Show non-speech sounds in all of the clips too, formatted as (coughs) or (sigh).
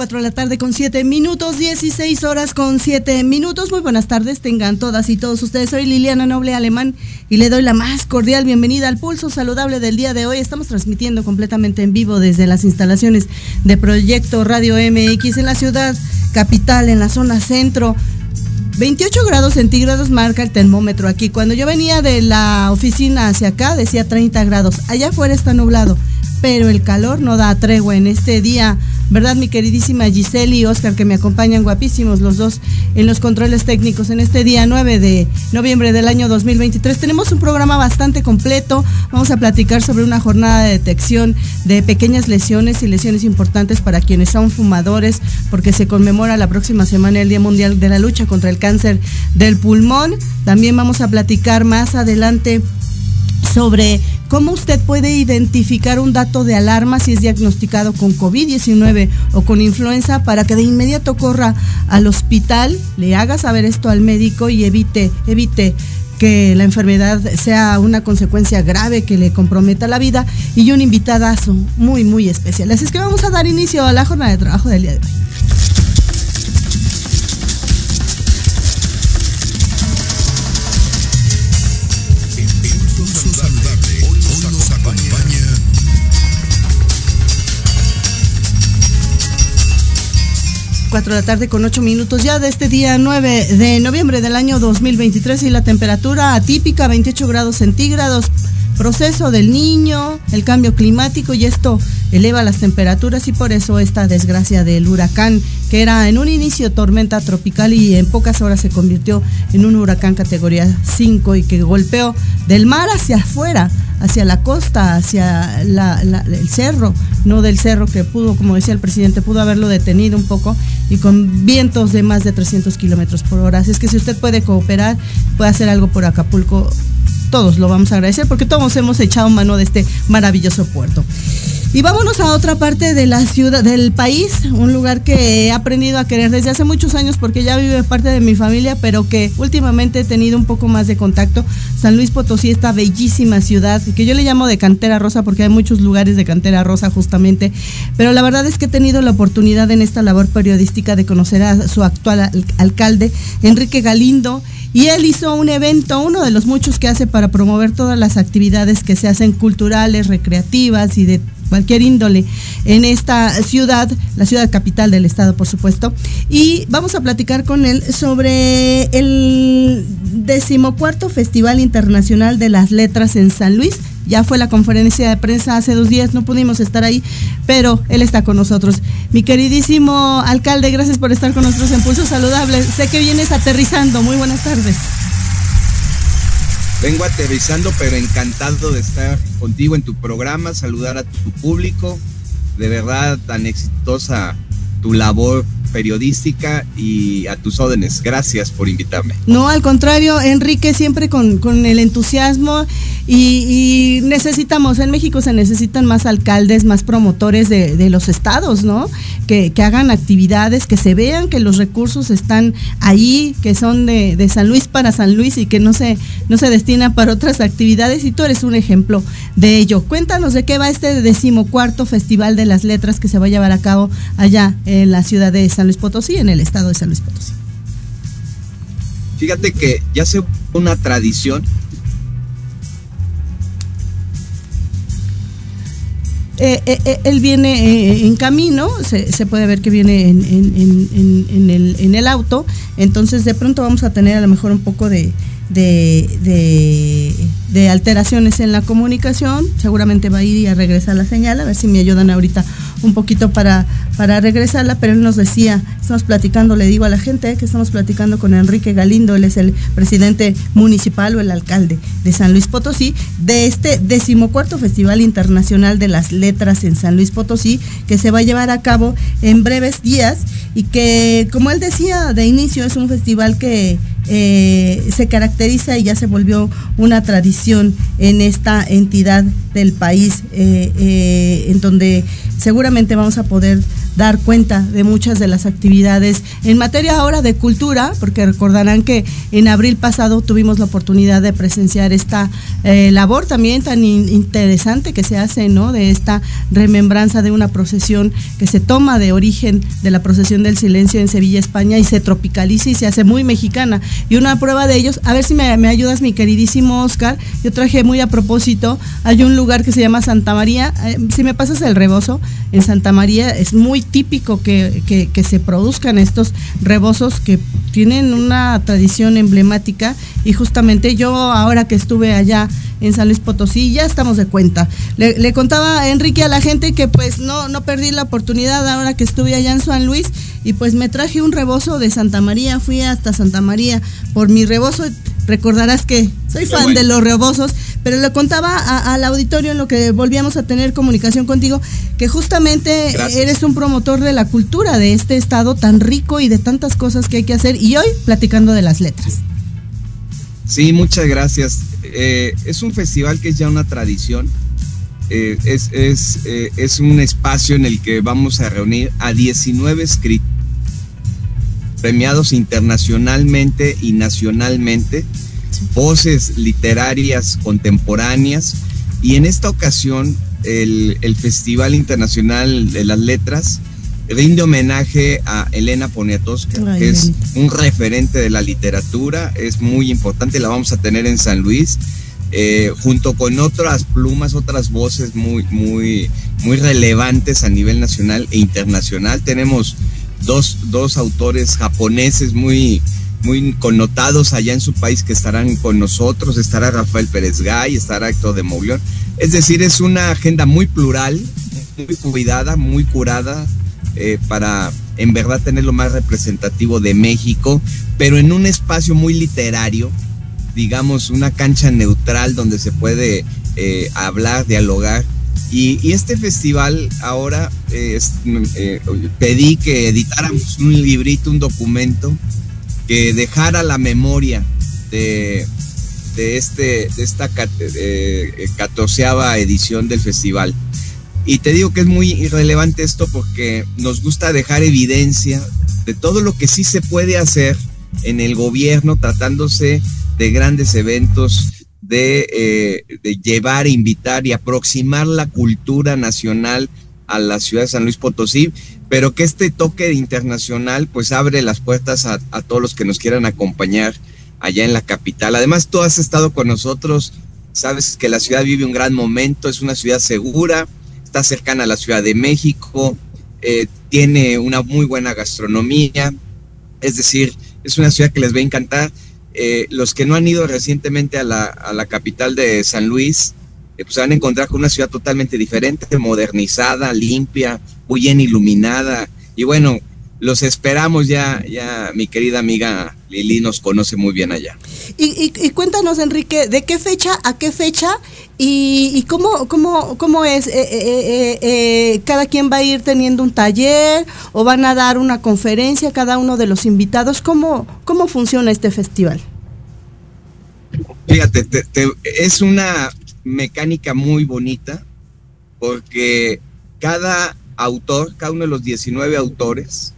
4 de la tarde con 7 minutos, 16 horas con 7 minutos. Muy buenas tardes, tengan todas y todos ustedes. Soy Liliana Noble Alemán y le doy la más cordial bienvenida al Pulso Saludable del día de hoy. Estamos transmitiendo completamente en vivo desde las instalaciones de Proyecto Radio MX en la ciudad capital, en la zona centro. 28 grados centígrados marca el termómetro aquí. Cuando yo venía de la oficina hacia acá decía 30 grados. Allá afuera está nublado pero el calor no da tregua en este día, ¿verdad? Mi queridísima Giselle y Oscar, que me acompañan guapísimos los dos en los controles técnicos en este día 9 de noviembre del año 2023. Tenemos un programa bastante completo. Vamos a platicar sobre una jornada de detección de pequeñas lesiones y lesiones importantes para quienes son fumadores, porque se conmemora la próxima semana el Día Mundial de la Lucha contra el Cáncer del Pulmón. También vamos a platicar más adelante sobre cómo usted puede identificar un dato de alarma si es diagnosticado con COVID-19 o con influenza para que de inmediato corra al hospital, le haga saber esto al médico y evite, evite que la enfermedad sea una consecuencia grave que le comprometa la vida y un invitadazo muy, muy especial. Así es que vamos a dar inicio a la jornada de trabajo del día de hoy. Cuatro de la tarde con ocho minutos ya de este día 9 de noviembre del año 2023 y la temperatura atípica 28 grados centígrados proceso del niño, el cambio climático y esto eleva las temperaturas y por eso esta desgracia del huracán que era en un inicio tormenta tropical y en pocas horas se convirtió en un huracán categoría 5 y que golpeó del mar hacia afuera, hacia la costa, hacia el cerro, no del cerro que pudo, como decía el presidente, pudo haberlo detenido un poco y con vientos de más de 300 kilómetros por hora. Así es que si usted puede cooperar, puede hacer algo por Acapulco, todos lo vamos a agradecer porque todos hemos echado mano de este maravilloso puerto. Y vámonos a otra parte de la ciudad, del país, un lugar que he aprendido a querer desde hace muchos años porque ya vive parte de mi familia, pero que últimamente he tenido un poco más de contacto. San Luis Potosí, esta bellísima ciudad, que yo le llamo de cantera rosa porque hay muchos lugares de cantera rosa justamente, pero la verdad es que he tenido la oportunidad en esta labor periodística de conocer a su actual alcalde, Enrique Galindo, y él hizo un evento, uno de los muchos que hace para promover todas las actividades que se hacen culturales, recreativas y de cualquier índole en esta ciudad, la ciudad capital del estado, por supuesto. Y vamos a platicar con él sobre el decimocuarto Festival Internacional de las Letras en San Luis. Ya fue la conferencia de prensa hace dos días, no pudimos estar ahí, pero él está con nosotros. Mi queridísimo alcalde, gracias por estar con nosotros en Pulso Saludable. Sé que vienes aterrizando. Muy buenas tardes. Vengo aterrizando, pero encantado de estar contigo en tu programa, saludar a tu público. De verdad, tan exitosa tu labor periodística y a tus órdenes. Gracias por invitarme. No, al contrario, Enrique, siempre con, con el entusiasmo y, necesitamos, en México se necesitan más alcaldes, más promotores de, de los estados, ¿no? Que, que, hagan actividades, que se vean que los recursos están ahí, que son de, de, San Luis para San Luis y que no se, no se destinan para otras actividades y tú eres un ejemplo de ello. Cuéntanos de qué va este decimocuarto Festival de las Letras que se va a llevar a cabo allá en la ciudad de San San Luis Potosí, en el estado de San Luis Potosí. Fíjate que ya se una tradición. Eh, eh, eh, él viene en camino, se, puede ver que viene en, el, en, el, auto, entonces de pronto vamos a tener a lo mejor un poco de, de, de, alteraciones en la comunicación. Seguramente va a ir y a regresar la señal. A ver si me ayudan ahorita un poquito para, para regresarla, pero él nos decía, estamos platicando, le digo a la gente que estamos platicando con Enrique Galindo, él es el presidente municipal o el alcalde de San Luis Potosí, de este decimocuarto Festival Internacional de las Letras en San Luis Potosí, que se va a llevar a cabo en breves días y que, como él decía de inicio, es un festival que eh, se caracteriza y ya se volvió una tradición en esta entidad del país, eh, eh, en donde seguramente vamos a poder dar cuenta de muchas de las actividades en materia ahora de cultura, porque recordarán que en abril pasado tuvimos la oportunidad de presenciar esta eh, labor también tan interesante que se hace, ¿no? De esta remembranza de una procesión que se toma de origen de la procesión del silencio en Sevilla, España, y se tropicaliza y se hace muy mexicana. Y una prueba de ellos, a ver si me, ayudas, mi queridísimo Oscar, yo traje muy a propósito, hay un lugar que se llama Santa María, eh, si me pasas el rebozo, en Santa María es muy típico que, que, se produzcan estos rebozos que tienen una tradición emblemática y justamente yo ahora que estuve allá en San Luis Potosí ya estamos de cuenta. Le, contaba a Enrique a la gente que pues no, no perdí la oportunidad ahora que estuve allá en San Luis y pues me traje un rebozo de Santa María, fui hasta Santa María por mi rebozo. Recordarás que soy fan de los rebozos, pero le contaba al auditorio en lo que volvíamos a tener comunicación contigo, que justamente eres un promotor de la cultura de este estado tan rico y de tantas cosas que hay que hacer y hoy platicando de las letras. Sí, muchas gracias. Eh, es un festival que es ya una tradición. Eh, es, es, eh, es, un espacio en el que vamos a reunir a 19 escritores premiados internacionalmente y nacionalmente, voces literarias contemporáneas. Y en esta ocasión, el, el Festival Internacional de las Letras rinde homenaje a Elena Poniatowska, que es un referente de la literatura, es muy importante, la vamos a tener en San Luis, eh, junto con otras plumas, otras voces muy, muy, muy relevantes a nivel nacional e internacional. Tenemos dos, dos autores japoneses muy, muy connotados allá en su país que estarán con nosotros. Estará Rafael Pérez Gay, estará Héctor de Mauleón. Es decir, es una agenda muy plural, muy cuidada, muy curada, eh, para en verdad tener lo más representativo de México, pero en un espacio muy literario, digamos, una cancha neutral donde se puede eh, hablar, dialogar. Y, este festival ahora eh, pedí que editáramos un librito, un documento que dejara la memoria de, de, este, de esta catorceava edición del festival. Y te digo que es muy irrelevante esto porque nos gusta dejar evidencia de todo lo que sí se puede hacer en el gobierno tratándose de grandes eventos, de, eh, de llevar, invitar y aproximar la cultura nacional a la ciudad de San Luis Potosí, pero que este toque internacional pues abre las puertas a, a todos los que nos quieran acompañar allá en la capital. Además, tú has estado con nosotros, sabes que la ciudad vive un gran momento, es una ciudad segura, está cercana a la Ciudad de México, eh, tiene una muy buena gastronomía, es decir, es una ciudad que les va a encantar. Eh, los que no han ido recientemente a la, a la capital de San Luis, eh, pues se van a encontrar con una ciudad totalmente diferente, modernizada, limpia, muy bien iluminada. Y bueno, los esperamos ya, ya mi querida amiga Lili nos conoce muy bien allá. Y, cuéntanos, Enrique, ¿de qué fecha a qué fecha y, cómo, cómo, cómo es? Eh, eh, eh, ¿Cada quien va a ir teniendo un taller o van a dar una conferencia cada uno de los invitados? ¿Cómo, cómo funciona este festival? Fíjate, es una mecánica muy bonita porque cada autor, cada uno de los 19 autores,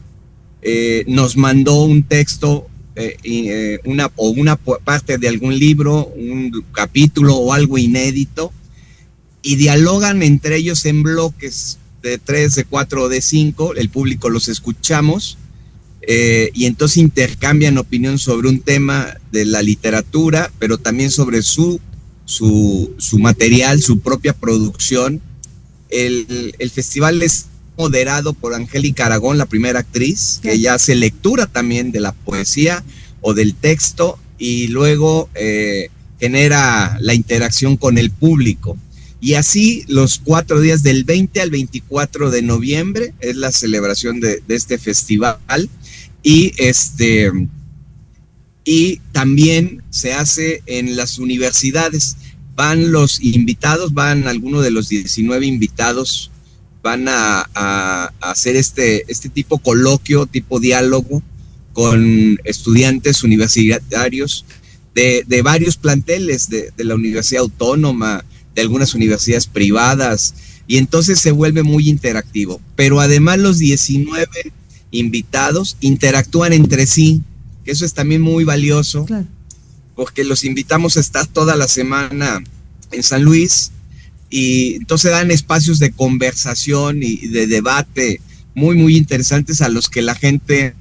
nos mandó un texto eh, eh, una, o una parte de algún libro, un capítulo o algo inédito, y dialogan entre ellos en bloques de tres, de cuatro o de cinco, el público los escuchamos, eh, y entonces intercambian opinión sobre un tema de la literatura, pero también sobre su, su, su material, su propia producción. El, el festival es moderado por Angélica Aragón, la primera actriz, que ella hace lectura también de la poesía o del texto y luego eh, genera la interacción con el público. Y así los cuatro días del 20 al 24 de noviembre es la celebración de, de este festival. Y este y también se hace en las universidades. Van los invitados, van algunos de los 19 invitados, van a, hacer este, este tipo coloquio, tipo diálogo con estudiantes universitarios de, varios planteles de, de, la Universidad Autónoma, de algunas universidades privadas, y entonces se vuelve muy interactivo. Pero además los 19 invitados interactúan entre sí que eso es también muy valioso, porque los invitamos a estar toda la semana en San Luis y entonces dan espacios de conversación y de debate muy, muy interesantes a los que la gente...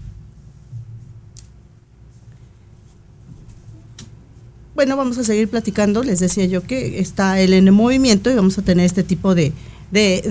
Bueno, vamos a seguir platicando. Les decía yo que está él en el movimiento y vamos a tener este tipo de, de,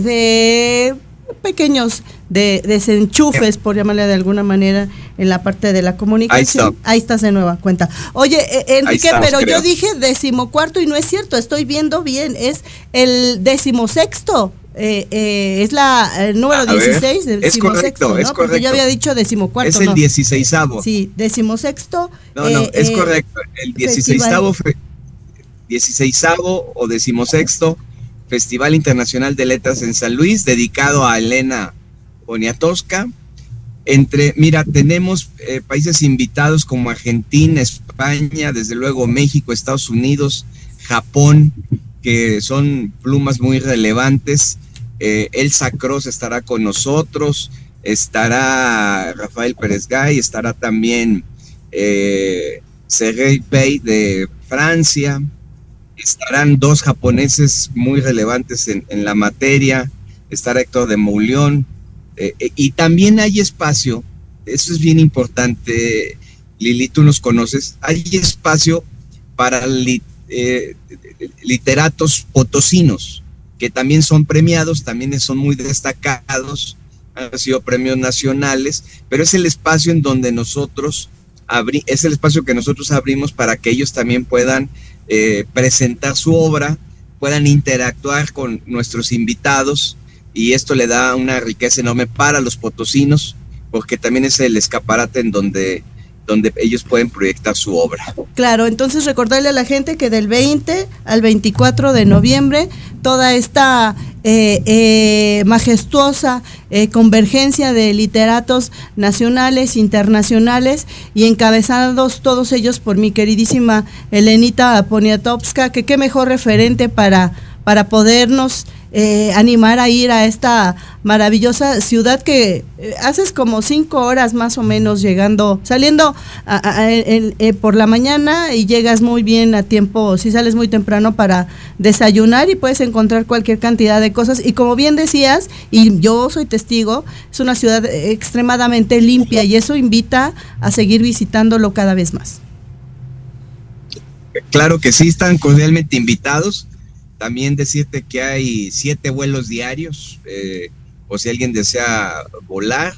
de pequeños de desenchufes, por llamarle de alguna manera, en la parte de la comunicación. Ahí, estás de nueva cuenta. Oye, eh, Enrique, pero yo dije decimocuarto y no es cierto, estoy viendo bien, es el decimosexto. Eh, eh, es la el número 16 del es correcto, ¿no? Porque yo había dicho decimocuarto. Es el dieciséisavo. Sí, decimosexto. No, no, es correcto. El dieciséisavo, dieciséisavo o decimosexto Festival Internacional de Letras en San Luis, dedicado a Elena Poniatowska. Entre, mira, tenemos eh, países invitados como Argentina, España, desde luego México, Estados Unidos, Japón, que son plumas muy relevantes. Eh, Elsa Cross estará con nosotros, estará Rafael Pérez Gay, estará también eh, Sergei Pei de Francia, estarán dos japoneses muy relevantes en, la materia, estará Héctor de Moulión, eh, eh, y también hay espacio, eso es bien importante, Lili, tú nos conoces, hay espacio para eh, literatos potosinos, que también son premiados, también son muy destacados, han sido premios nacionales, pero es el espacio en donde nosotros es el espacio que nosotros abrimos para que ellos también puedan eh, presentar su obra, puedan interactuar con nuestros invitados y esto le da una riqueza enorme para los potosinos porque también es el escaparate en donde donde ellos pueden proyectar su obra. Claro, entonces recordarle a la gente que del 20 al 24 de noviembre toda esta eh, eh, majestuosa eh, convergencia de literatos nacionales, internacionales y encabezados todos ellos por mi queridísima Elenita Poniatowska, que qué mejor referente para, para podernos eh, animar a ir a esta maravillosa ciudad que eh, haces como cinco horas más o menos llegando, saliendo eh, por la mañana y llegas muy bien a tiempo, si sales muy temprano para desayunar y puedes encontrar cualquier cantidad de cosas. Y como bien decías, y yo soy testigo, es una ciudad extremadamente limpia y eso invita a seguir visitándolo cada vez más. Claro que sí, están cordialmente invitados también decirte que hay siete vuelos diarios, eh, o si alguien desea volar,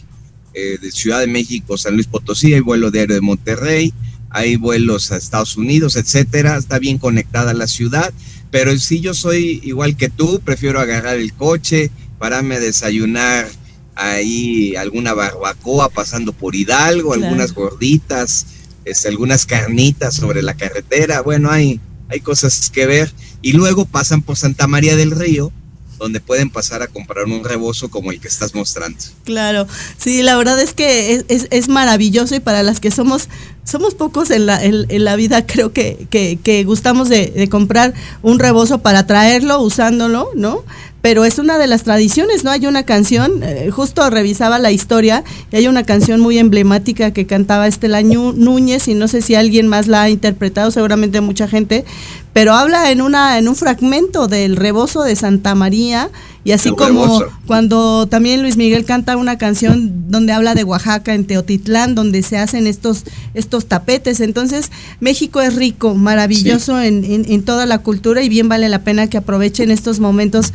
eh, de Ciudad de México, San Luis Potosí, hay vuelo diario de Monterrey, hay vuelos a Estados Unidos, etcétera, está bien conectada la ciudad, pero si yo soy igual que tú, prefiero agarrar el coche, pararme a desayunar ahí alguna barbacoa pasando por Hidalgo, algunas gorditas, este, algunas carnitas sobre la carretera, bueno, hay, hay cosas que ver y luego pasan por Santa María del Río, donde pueden pasar a comprar un rebozo como el que estás mostrando. Claro, sí, la verdad es que es, maravilloso y para las que somos somos pocos en la, en, la vida, creo que, que, gustamos de, comprar un rebozo para traerlo, usándolo, ¿no? pero es una de las tradiciones, ¿no? Hay una canción, eh, justo revisaba la historia, y hay una canción muy emblemática que cantaba Estela Núñez, y no sé si alguien más la ha interpretado, seguramente mucha gente, pero habla en, una, en un fragmento del rebozo de Santa María, y así como cuando también Luis Miguel canta una canción donde habla de Oaxaca, en Teotitlán, donde se hacen estos, estos tapetes. Entonces, México es rico, maravilloso en, en, en toda la cultura y bien vale la pena que aprovechen estos momentos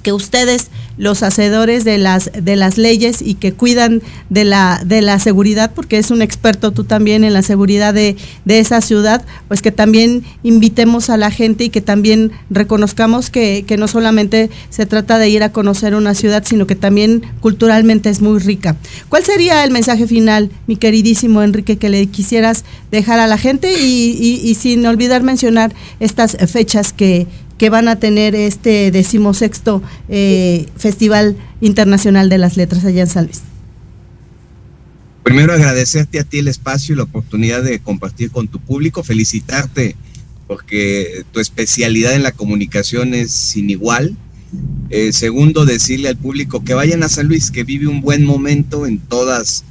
que ustedes los hacedores de las de las leyes y que cuidan de la de la seguridad porque es un experto tú también en la seguridad de, de esa ciudad pues que también invitemos a la gente y que también reconozcamos que, que no solamente se trata de ir a conocer una ciudad sino que también culturalmente es muy rica. ¿cuál sería el mensaje final mi queridísimo Enrique que le quisieras dejar a la gente y, y, y sin olvidar mencionar estas fechas que que van a tener este decimosexto eh, Festival Internacional de las Letras allá en San Luis. Primero agradecerte a ti el espacio y la oportunidad de compartir con tu público, felicitarte porque tu especialidad en la comunicación es sin igual. Eh, segundo, decirle al público que vayan a San Luis, que vive un buen momento en todas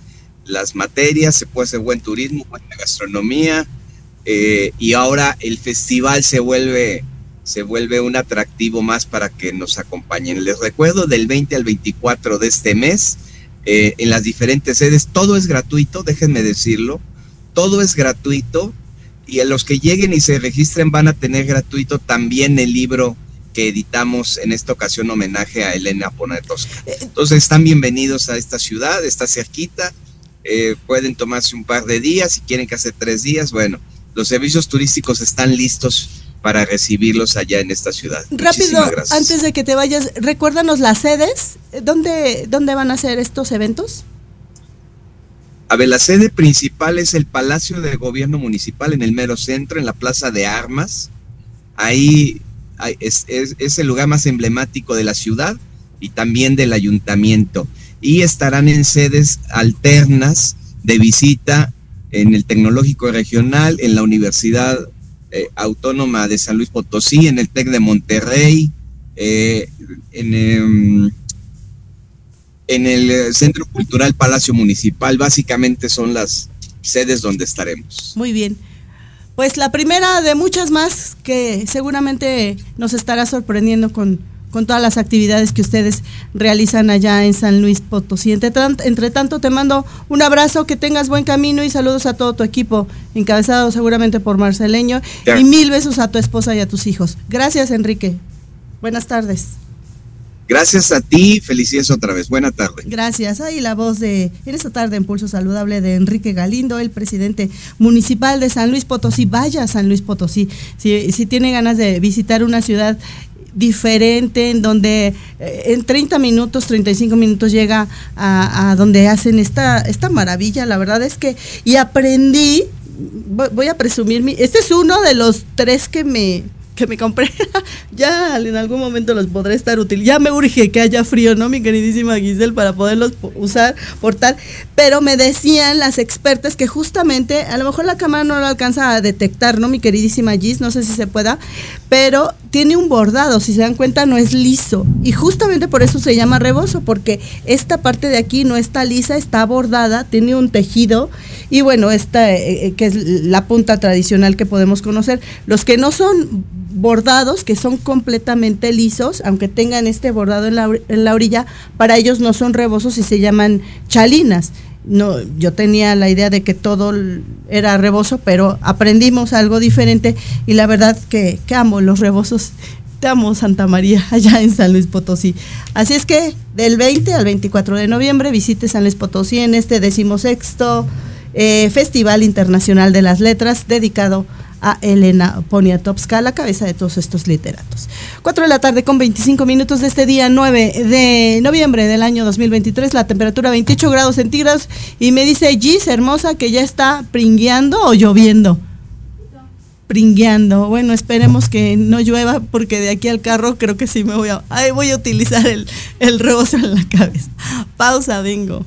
las materias, se puede hacer buen turismo, buena gastronomía, eh, y ahora el festival se vuelve se vuelve un atractivo más para que nos acompañen. Les recuerdo del 20 al 24 de este mes, eh, en las diferentes sedes, todo es gratuito, déjenme decirlo, todo es gratuito y a los que lleguen y se registren van a tener gratuito también el libro que editamos en esta ocasión homenaje a Elena Ponetosca. Entonces están bienvenidos a esta ciudad, está cerquita, eh, pueden tomarse un par de días, si quieren que hace tres días, bueno, los servicios turísticos están listos para recibirlos allá en esta ciudad. Rápido, antes de que te vayas, recuérdanos las sedes, ¿dónde, dónde van a ser estos eventos? A ver, la sede principal es el Palacio de Gobierno Municipal en el mero centro, en la Plaza de Armas. Ahí es, es el lugar más emblemático de la ciudad y también del ayuntamiento. Y estarán en sedes alternas de visita en el Tecnológico Regional, en la Universidad eh, Autónoma de San Luis Potosí, en el TEC de Monterrey, eh, en, em, en el Centro Cultural Palacio Municipal. Básicamente son las sedes donde estaremos. Muy bien. Pues la primera de muchas más que seguramente nos estará sorprendiendo con con todas las actividades que ustedes realizan allá en San Luis Potosí. Entre, tanto, te mando un abrazo, que tengas buen camino y saludos a todo tu equipo, encabezado seguramente por Marceleño, y mil besos a tu esposa y a tus hijos. Gracias, Enrique. Buenas tardes. Gracias a ti, felicidades otra vez. Buena tarde. Gracias. Ahí la voz de, en esta tarde en Pulso Saludable de Enrique Galindo, el presidente municipal de San Luis Potosí. Vaya San Luis Potosí. Si, si tiene ganas de visitar una ciudad diferente, en donde eh, en 30 minutos, 35 minutos llega a, donde hacen esta, esta maravilla. La verdad es que, y aprendí, voy, a presumir, mi, este es uno de los tres que me, que me compré, (laughs) ya en algún momento los podré estar útil. Ya me urge que haya frío, ¿no, mi queridísima Giselle, para poderlos usar, portar? Pero me decían las expertas que justamente, a lo mejor la cámara no lo alcanza a detectar, ¿no, mi queridísima Gis? No sé si se pueda, pero tiene un bordado, si se dan cuenta no es liso. Y justamente por eso se llama rebozo, porque esta parte de aquí no está lisa, está bordada, tiene un tejido y bueno, esta eh, eh, que es la punta tradicional que podemos conocer. Los que no son bordados que son completamente lisos, aunque tengan este bordado en la, en la orilla, para ellos no son rebozos y se llaman chalinas. No, yo tenía la idea de que todo era rebozo, pero aprendimos algo diferente y la verdad que, que amo los rebozos te amo Santa María, (laughs) allá en San Luis Potosí. Así es que del 20 al 24 de noviembre visite San Luis Potosí en este decimosexto eh, Festival Internacional de las Letras dedicado a Elena Poniatowska, la cabeza de todos estos literatos. 4 de la tarde con 25 minutos de este día 9 de noviembre del año 2023, la temperatura 28 grados centígrados y me dice Gis, hermosa, que ya está pringueando o lloviendo. Pringueando. Bueno, esperemos que no llueva porque de aquí al carro creo que sí me voy a... Ay, voy a utilizar el, el rebozo en la cabeza. Pausa, vengo.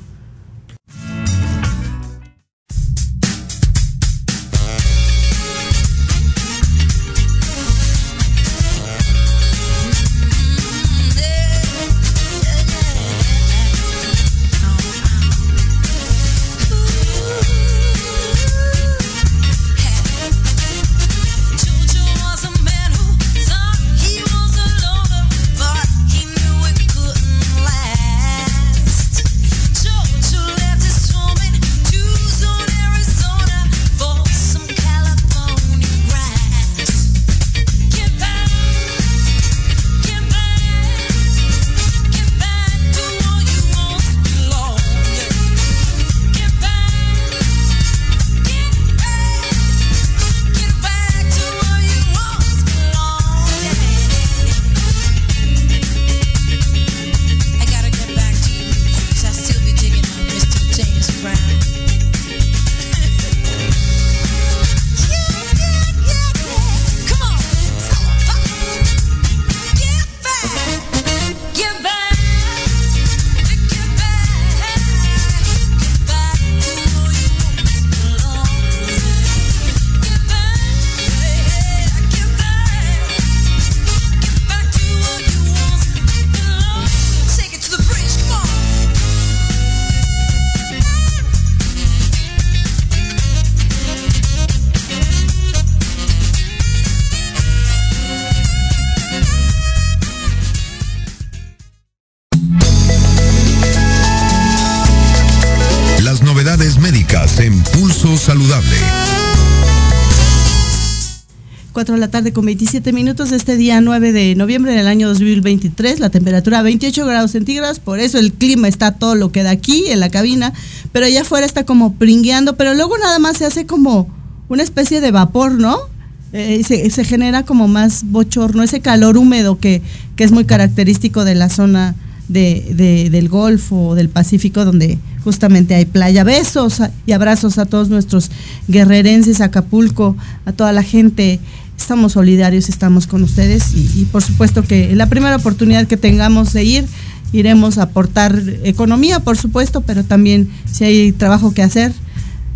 4 de la tarde con 27 minutos este día 9 de noviembre del año 2023, la temperatura 28 grados centígrados, por eso el clima está todo lo que da aquí en la cabina, pero allá afuera está como pringueando, pero luego nada más se hace como una especie de vapor, ¿no? Eh, se, genera como más bochorno, ese calor húmedo que, que es muy característico de la zona de, del Golfo o del Pacífico, donde justamente hay playa. Besos y abrazos a todos nuestros guerrerenses, Acapulco, a toda la gente. Estamos solidarios, estamos con ustedes y, por supuesto que la primera oportunidad que tengamos de ir, iremos a aportar economía, por supuesto, pero también si hay trabajo que hacer,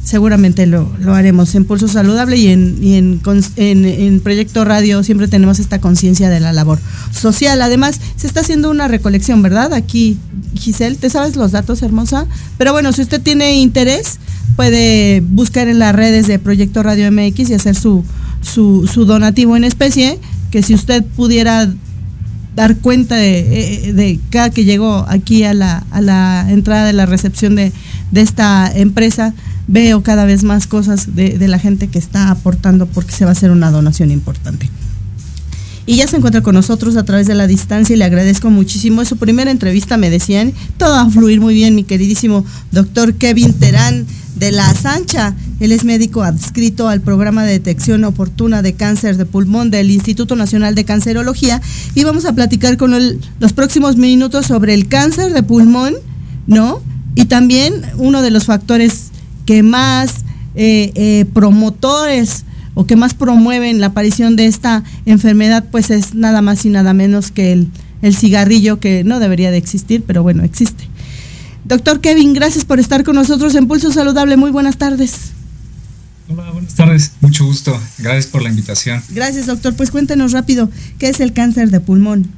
seguramente lo, haremos en Pulso Saludable y, en, y en, en, Proyecto Radio siempre tenemos esta conciencia de la labor social. Además, se está haciendo una recolección, ¿verdad? Aquí, Giselle, ¿te sabes los datos, hermosa? Pero bueno, si usted tiene interés, puede buscar en las redes de Proyecto Radio MX y hacer su, su, donativo en especie, que si usted pudiera dar cuenta de, de, cada que llegó aquí a la, entrada de la recepción de, de esta empresa, veo cada vez más cosas de, la gente que está aportando porque se va a hacer una donación importante. Y ya se encuentra con nosotros a través de la distancia y le agradezco muchísimo. Es su primera entrevista, me decían. Todo va a fluir muy bien, mi queridísimo doctor Kevin Terán de La Sancha. Él es médico adscrito al programa de detección oportuna de cáncer de pulmón del Instituto Nacional de Cancerología. Y vamos a platicar con él los próximos minutos sobre el cáncer de pulmón, ¿no? Y también uno de los factores que más eh, eh, promotores o que más promueven la aparición de esta enfermedad, pues es nada más y nada menos que el, el cigarrillo que no debería de existir, pero bueno, existe. Doctor Kevin, gracias por estar con nosotros en Pulso Saludable. Muy buenas tardes. Hola, buenas tardes. Mucho gusto. Gracias por la invitación. Gracias, doctor. Pues cuéntenos rápido, ¿qué es el cáncer de pulmón?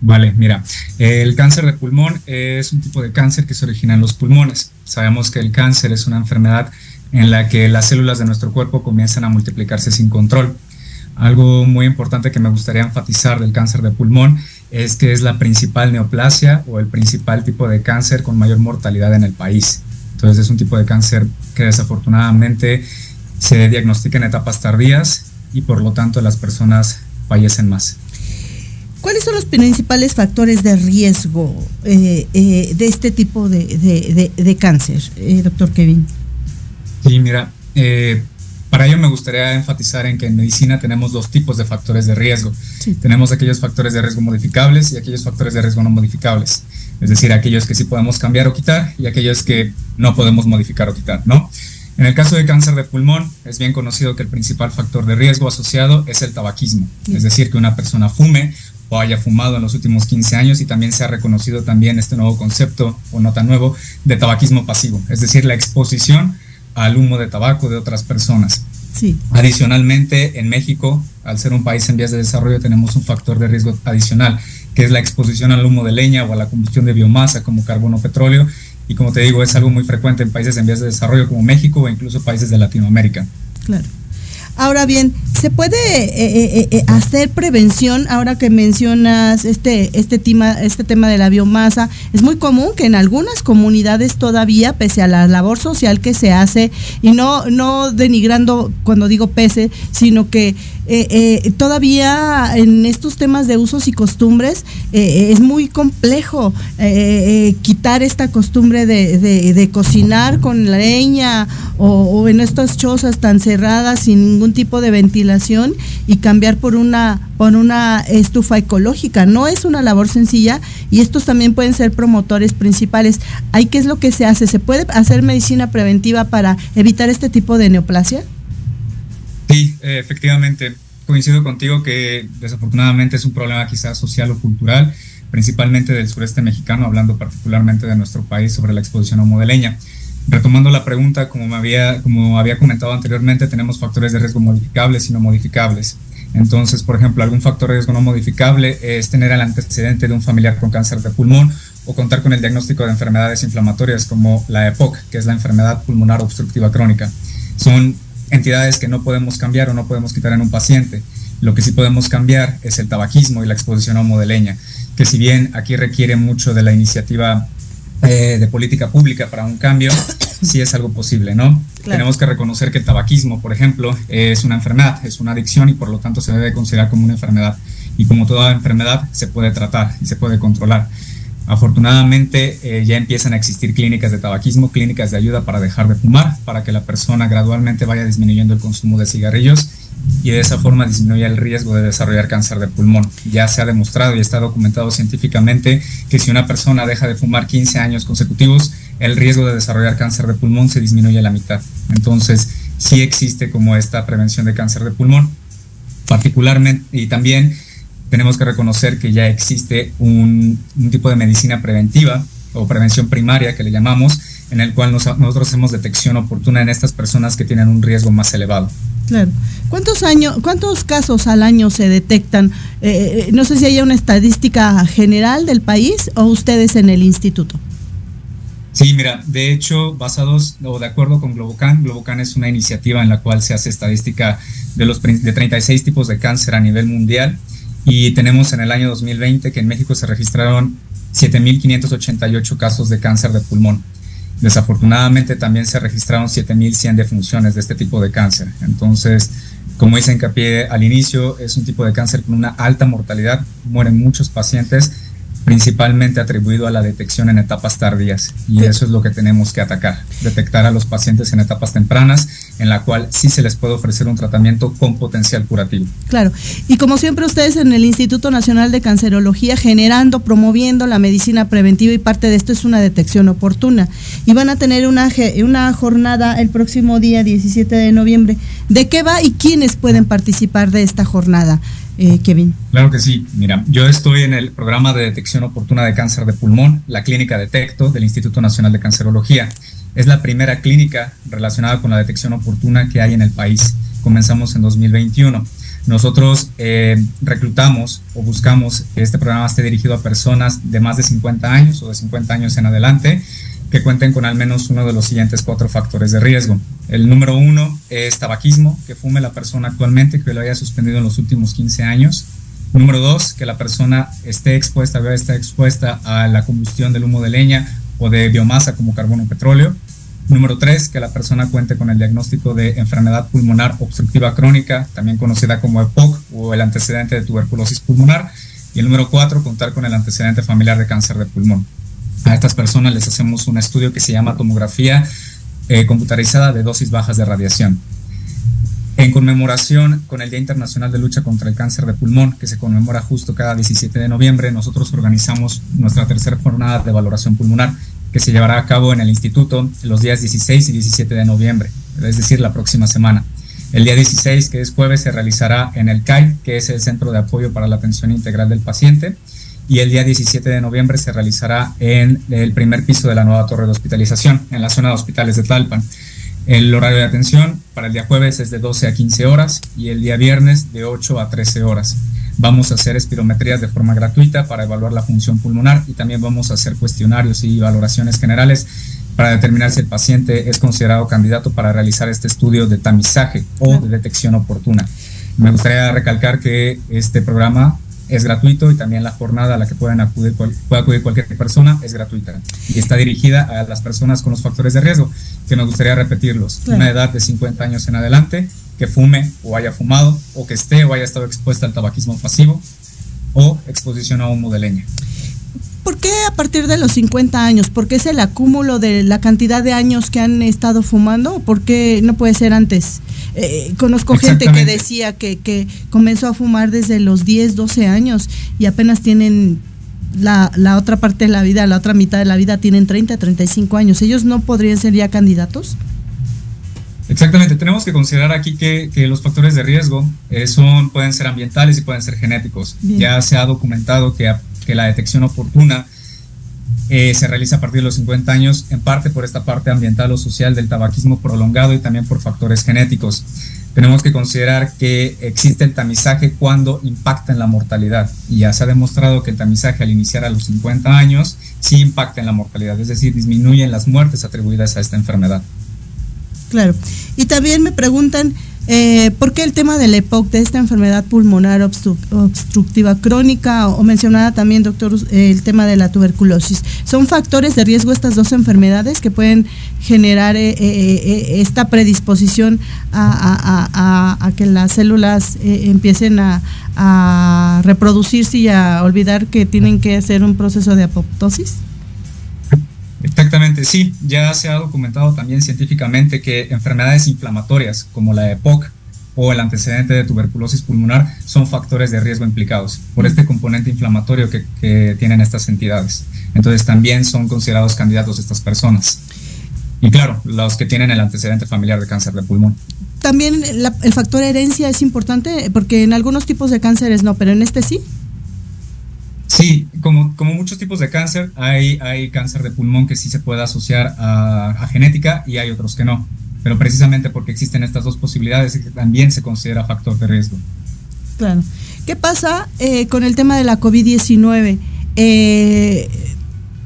Vale, mira, el cáncer de pulmón es un tipo de cáncer que se origina en los pulmones. Sabemos que el cáncer es una enfermedad en la que las células de nuestro cuerpo comienzan a multiplicarse sin control. Algo muy importante que me gustaría enfatizar del cáncer de pulmón es que es la principal neoplasia o el principal tipo de cáncer con mayor mortalidad en el país. Entonces es un tipo de cáncer que desafortunadamente se diagnostica en etapas tardías y por lo tanto las personas fallecen más. ¿Cuáles son los principales factores de riesgo eh, eh, de este tipo de, cáncer, eh, doctor Kevin? Sí, mira, para ello me gustaría enfatizar en que en medicina tenemos dos tipos de factores de riesgo. Tenemos aquellos factores de riesgo modificables y aquellos factores de riesgo no modificables. Es decir, aquellos que sí podemos cambiar o quitar y aquellos que no podemos modificar o quitar, ¿no? En el caso de cáncer de pulmón, es bien conocido que el principal factor de riesgo asociado es el tabaquismo, es decir, que una persona fume o haya fumado en los últimos 15 años y también se ha reconocido también este nuevo concepto o nota nuevo de tabaquismo pasivo, es decir, la exposición al humo de tabaco de otras personas. Sí. Adicionalmente, en México, al ser un país en vías de desarrollo, tenemos un factor de riesgo adicional, que es la exposición al humo de leña o a la combustión de biomasa como carbono o petróleo. Y como te digo, es algo muy frecuente en países en vías de desarrollo como México o incluso países de Latinoamérica. Claro. Ahora bien, ¿se puede eh, eh, eh, hacer prevención ahora que mencionas este, este, tema, este tema de la biomasa? Es muy común que en algunas comunidades todavía, pese a la labor social que se hace, y no, no denigrando cuando digo pese, sino que todavía en estos temas de usos y costumbres es muy complejo quitar esta costumbre de, cocinar con leña o, o en estas chozas tan cerradas sin ningún tipo de ventilación y cambiar por una, por una estufa ecológica. No es una labor sencilla y estos también pueden ser promotores principales. ¿Hay qué es lo que se hace? ¿Se puede hacer medicina preventiva para evitar este tipo de neoplasia? Sí, efectivamente. Coincido contigo que desafortunadamente es un problema quizás social o cultural, principalmente del sureste mexicano, hablando particularmente de nuestro país sobre la exposición a humo de leña. Retomando la pregunta, como, me había, como había comentado anteriormente, tenemos factores de riesgo modificables y no modificables. Entonces, por ejemplo, algún factor de riesgo no modificable es tener el antecedente de un familiar con cáncer de pulmón o contar con el diagnóstico de enfermedades inflamatorias como la EPOC, que es la enfermedad pulmonar obstructiva crónica. Son entidades que no podemos cambiar o no podemos quitar en un paciente. Lo que sí podemos cambiar es el tabaquismo y la exposición a humo de leña, que si bien aquí requiere mucho de la iniciativa eh, de política pública para un cambio, (coughs) sí es algo posible, ¿no? Tenemos que reconocer que el tabaquismo, por ejemplo, es una enfermedad, es una adicción y por lo tanto se debe considerar como una enfermedad. Y como toda enfermedad, se puede tratar y se puede controlar. Afortunadamente eh, ya empiezan a existir clínicas de tabaquismo, clínicas de ayuda para dejar de fumar, para que la persona gradualmente vaya disminuyendo el consumo de cigarrillos y de esa forma disminuya el riesgo de desarrollar cáncer de pulmón. Ya se ha demostrado y está documentado científicamente que si una persona deja de fumar 15 años consecutivos, el riesgo de desarrollar cáncer de pulmón se disminuye a la mitad. Entonces, sí existe como esta prevención de cáncer de pulmón, particularmente, y también tenemos que reconocer que ya existe un, tipo de medicina preventiva o prevención primaria que le llamamos, en el cual nosotros hacemos detección oportuna en estas personas que tienen un riesgo más elevado. Claro. ¿Cuántos años, cuántos casos al año se detectan? Eh, eh, no sé si hay una estadística general del país o ustedes en el instituto. Sí, mira, de hecho, basados o de acuerdo con Globocan, Globocan es una iniciativa en la cual se hace estadística de los de 36 tipos de cáncer a nivel mundial y tenemos en el año 2020 que en México se registraron 7.588 casos de cáncer de pulmón. Desafortunadamente también se registraron 7.100 defunciones de este tipo de cáncer. Entonces, como hice hincapié al inicio, es un tipo de cáncer con una alta mortalidad, mueren muchos pacientes principalmente atribuido a la detección en etapas tardías y eso es lo que tenemos que atacar, detectar a los pacientes en etapas tempranas en la cual sí se les puede ofrecer un tratamiento con potencial curativo. Claro, y como siempre ustedes en el Instituto Nacional de Cancerología generando, promoviendo la medicina preventiva y parte de esto es una detección oportuna y van a tener una, una jornada el próximo día 17 de noviembre. ¿De qué va y quiénes pueden participar de esta jornada? Eh, Kevin. Claro que sí. Mira, yo estoy en el programa de detección oportuna de cáncer de pulmón, la clínica Detecto del Instituto Nacional de Cancerología. Es la primera clínica relacionada con la detección oportuna que hay en el país. Comenzamos en 2021. Nosotros eh, reclutamos o buscamos que este programa esté dirigido a personas de más de 50 años o de 50 años en adelante que cuenten con al menos uno de los siguientes cuatro factores de riesgo. El número uno es tabaquismo, que fume la persona actualmente, que lo haya suspendido en los últimos 15 años. Número dos, que la persona esté expuesta, estar expuesta a la combustión del humo de leña o de biomasa como carbono o petróleo. Número tres, que la persona cuente con el diagnóstico de enfermedad pulmonar obstructiva crónica, también conocida como EPOC o el antecedente de tuberculosis pulmonar. Y el número cuatro, contar con el antecedente familiar de cáncer de pulmón. A estas personas les hacemos un estudio que se llama tomografía eh, computarizada de dosis bajas de radiación. En conmemoración con el Día Internacional de Lucha contra el Cáncer de Pulmón, que se conmemora justo cada 17 de noviembre, nosotros organizamos nuestra tercera jornada de valoración pulmonar, que se llevará a cabo en el instituto los días 16 y 17 de noviembre, es decir, la próxima semana. El día 16, que es jueves, se realizará en el CAI, que es el Centro de Apoyo para la Atención Integral del Paciente, y el día 17 de noviembre se realizará en el primer piso de la nueva torre de hospitalización, en la zona de hospitales de Talpan. El horario de atención para el día jueves es de 12 a 15 horas y el día viernes de 8 a 13 horas. Vamos a hacer espirometrías de forma gratuita para evaluar la función pulmonar y también vamos a hacer cuestionarios y valoraciones generales para determinar si el paciente es considerado candidato para realizar este estudio de tamizaje o de detección oportuna. Me gustaría recalcar que este programa es gratuito y también la jornada a la que pueden acudir, puede acudir cualquier persona es gratuita y está dirigida a las personas con los factores de riesgo, que me gustaría repetirlos. Una edad de 50 años en adelante, que fume o haya fumado, o que esté o haya estado expuesta al tabaquismo pasivo o exposición a humo de leña. ¿Por qué a partir de los 50 años? ¿Por qué es el acúmulo de la cantidad de años que han estado fumando? ¿Por qué no puede ser antes? Eh, conozco gente que decía que, que comenzó a fumar desde los 10, 12 años y apenas tienen la, la, otra parte de la vida, la otra mitad de la vida tienen 30, 35 años. ¿Ellos no podrían ser ya candidatos? Exactamente, tenemos que considerar aquí que, que los factores de riesgo eh, son, pueden ser ambientales y pueden ser genéticos. Ya se ha documentado que, que la detección oportuna eh, se realiza a partir de los 50 años, en parte por esta parte ambiental o social del tabaquismo prolongado y también por factores genéticos. Tenemos que considerar que existe el tamizaje cuando impacta en la mortalidad y ya se ha demostrado que el tamizaje al iniciar a los 50 años sí impacta en la mortalidad, es decir, disminuyen las muertes atribuidas a esta enfermedad. Claro. Y también me preguntan Eh, ¿Por qué el tema del EPOC, de esta enfermedad pulmonar obstructiva crónica, o, mencionada también, doctor, el tema de la tuberculosis? ¿Son factores de riesgo estas dos enfermedades que pueden generar eh, eh, esta predisposición a, que las células empiecen a, reproducirse y a olvidar que tienen que hacer un proceso de apoptosis? Exactamente, sí, ya se ha documentado también científicamente que enfermedades inflamatorias como la EPOC o el antecedente de tuberculosis pulmonar son factores de riesgo implicados por este componente inflamatorio que, tienen estas entidades. Entonces también son considerados candidatos estas personas. Y claro, los que tienen el antecedente familiar de cáncer de pulmón. También el factor herencia es importante porque en algunos tipos de cánceres no, pero en este sí. Sí, como, como muchos tipos de cáncer, hay, hay cáncer de pulmón que sí se puede asociar a, genética y hay otros que no. Pero precisamente porque existen estas dos posibilidades, también se considera factor de riesgo. Claro. ¿Qué pasa eh, con el tema de la COVID-19? Eh,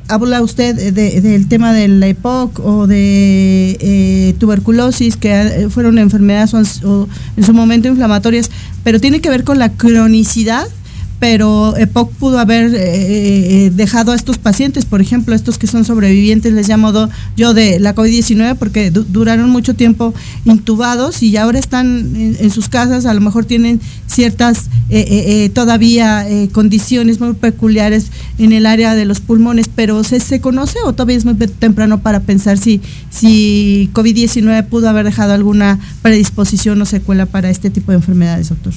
habla usted del tema de la EPOC o de eh, tuberculosis, que fueron enfermedades o en su momento inflamatorias, pero tiene que ver con la cronicidad pero EPOC pudo haber eh, eh, dejado a estos pacientes, por ejemplo, estos que son sobrevivientes, les llamo yo de la COVID-19 porque duraron mucho tiempo intubados y ahora están en, sus casas, a lo mejor tienen ciertas eh, todavía condiciones muy peculiares en el área de los pulmones, pero ¿se, ¿se conoce o todavía es muy temprano para pensar si, si COVID-19 pudo haber dejado alguna predisposición o secuela para este tipo de enfermedades, doctor?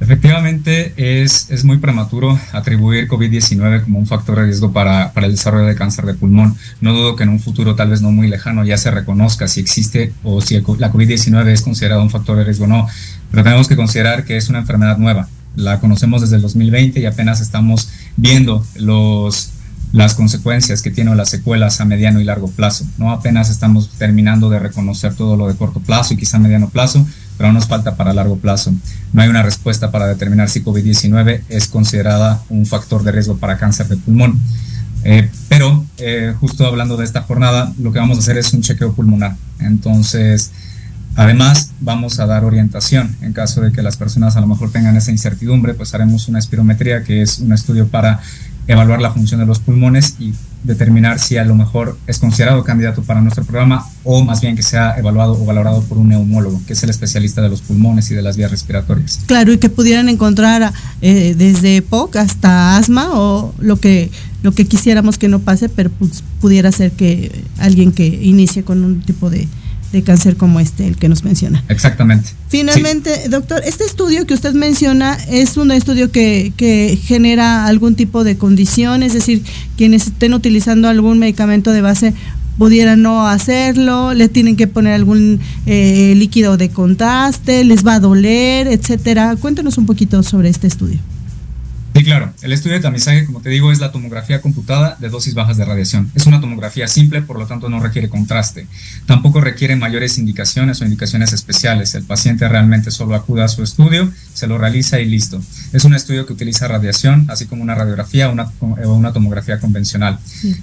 Efectivamente, es, es muy prematuro atribuir COVID-19 como un factor de riesgo para, para, el desarrollo de cáncer de pulmón. No dudo que en un futuro tal vez no muy lejano ya se reconozca si existe o si la COVID-19 es considerado un factor de riesgo o no, pero tenemos que considerar que es una enfermedad nueva. La conocemos desde el 2020 y apenas estamos viendo los, las consecuencias que tiene o las secuelas a mediano y largo plazo. No apenas estamos terminando de reconocer todo lo de corto plazo y quizá mediano plazo, pero nos falta para largo plazo. No hay una respuesta para determinar si COVID-19 es considerada un factor de riesgo para cáncer de pulmón. Eh, pero eh, justo hablando de esta jornada, lo que vamos a hacer es un chequeo pulmonar. Entonces, además, vamos a dar orientación. En caso de que las personas a lo mejor tengan esa incertidumbre, pues haremos una espirometría, que es un estudio para evaluar la función de los pulmones y determinar si a lo mejor es considerado candidato para nuestro programa o más bien que sea evaluado o valorado por un neumólogo, que es el especialista de los pulmones y de las vías respiratorias. Claro, y que pudieran encontrar eh, desde POC hasta asma o lo que lo que quisiéramos que no pase, pero pues, pudiera ser que alguien que inicie con un tipo de, de cáncer como este, el que nos menciona. Exactamente. Finalmente, doctor, este estudio que usted menciona es un estudio que, que, genera algún tipo de condición, es decir, quienes estén utilizando algún medicamento de base pudieran no hacerlo, le tienen que poner algún eh, líquido de contraste, les va a doler, etcétera. Cuéntanos un poquito sobre este estudio. Sí, claro. El estudio de tamizaje, como te digo, es la tomografía computada de dosis bajas de radiación. Es una tomografía simple, por lo tanto no requiere contraste. Tampoco requiere mayores indicaciones o indicaciones especiales. El paciente realmente solo acude a su estudio, se lo realiza y listo. Es un estudio que utiliza radiación, así como una radiografía o una, tomografía convencional.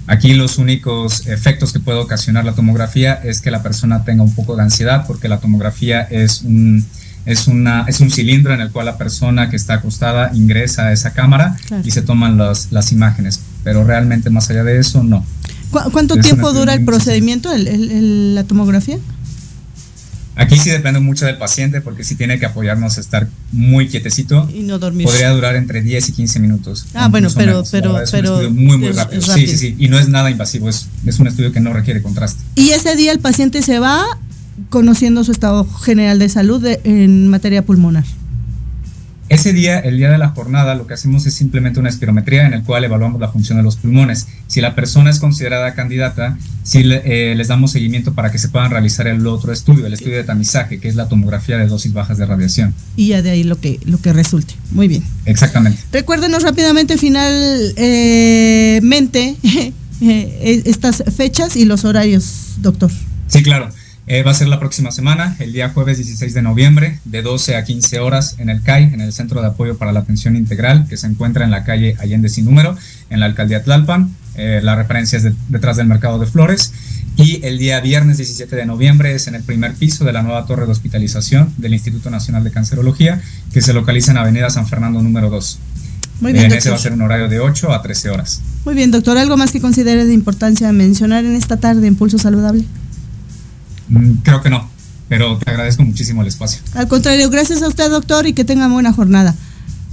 Aquí los únicos efectos que puede ocasionar la tomografía es que la persona tenga un poco de ansiedad, porque la tomografía es un es, una, es un cilindro en el cual la persona que está acostada ingresa a esa cámara y se toman las, las imágenes, pero realmente más allá de eso, no. ¿Cuánto tiempo dura el procedimiento, el, la tomografía? Aquí sí depende mucho del paciente porque si tiene que apoyarnos a estar muy quietecito. Y no dormir. Podría durar entre 10 y 15 minutos. Ah, bueno, pero, pero, es pero. Un estudio muy, muy rápido. Sí, sí, sí. Y no es nada invasivo, es, es un estudio que no requiere contraste. Y ese día el paciente se va conociendo su estado general de salud en materia pulmonar. Ese día, el día de la jornada, lo que hacemos es simplemente una espirometría en el cual evaluamos la función de los pulmones. Si la persona es considerada candidata, si eh, les damos seguimiento para que se puedan realizar el otro estudio, el estudio de tamizaje, que es la tomografía de dosis bajas de radiación. Y ya de ahí lo que, lo que resulte. Muy bien. Exactamente. Recuérdenos rápidamente, finalmente, (laughs) eh, estas fechas y los horarios, doctor. Sí, claro. Eh, va a ser la próxima semana, el día jueves 16 de noviembre, de 12 a 15 horas en el CAI, en el Centro de Apoyo para la Atención Integral, que se encuentra en la calle Allende sin número, en la alcaldía Tlalpan. Eh, la referencia es detrás del mercado de flores. Y el día viernes 17 de noviembre es en el primer piso de la nueva torre de hospitalización del Instituto Nacional de Cancerología, que se localiza en Avenida San Fernando número 2. Muy bien. ese va a ser un horario de 8 a 13 horas. Muy bien, doctor. ¿Algo más que considere de importancia mencionar en esta tarde en Pulso Saludable? Mm, creo que no, pero te agradezco muchísimo el espacio. Al contrario, gracias a usted, doctor, y que tenga buena jornada.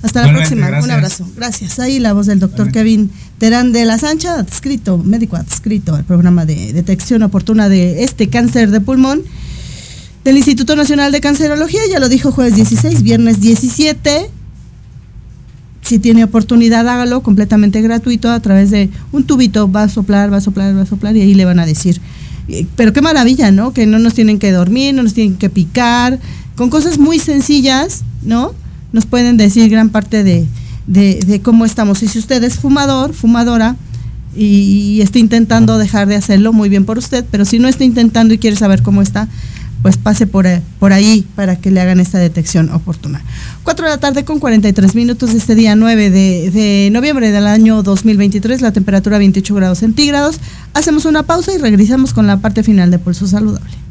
Hasta la próxima. Un abrazo. Gracias. Ahí la voz del doctor Kevin Terán de la Sancha, adscrito, médico adscrito al programa de detección oportuna de este cáncer de pulmón del Instituto Nacional de Cancerología. Ya lo dijo jueves 16, viernes 17 si tiene oportunidad, hágalo completamente gratuito a través de un tubito, va a soplar, va a soplar, va a soplar y ahí le van a decir. Pero qué maravilla, ¿no? Que no nos tienen que dormir, no nos tienen que picar, con cosas muy sencillas, ¿no? Nos pueden decir gran parte de, de, cómo estamos. Y si usted es fumador, fumadora, y, está intentando dejar de hacerlo, muy bien por usted, pero si no está intentando y quiere saber cómo está, pues pase por, eh, por ahí para que le hagan esta detección oportuna. 4 de la tarde con 43 minutos de este día 9 de, de noviembre del año 2023, la temperatura 28 grados centígrados. Hacemos una pausa y regresamos con la parte final de Pulso Saludable.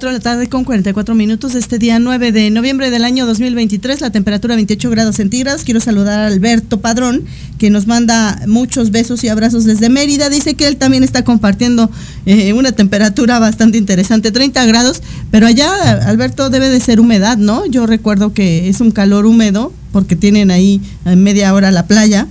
4 de la tarde con 44 minutos este día 9 de noviembre del año 2023, la temperatura 28 grados centígrados. Quiero saludar a Alberto Padrón, que nos manda muchos besos y abrazos desde Mérida. Dice que él también está compartiendo eh, una temperatura bastante interesante, 30 grados, pero allá, Alberto, debe de ser humedad, ¿no? Yo recuerdo que es un calor húmedo porque tienen ahí en media hora la playa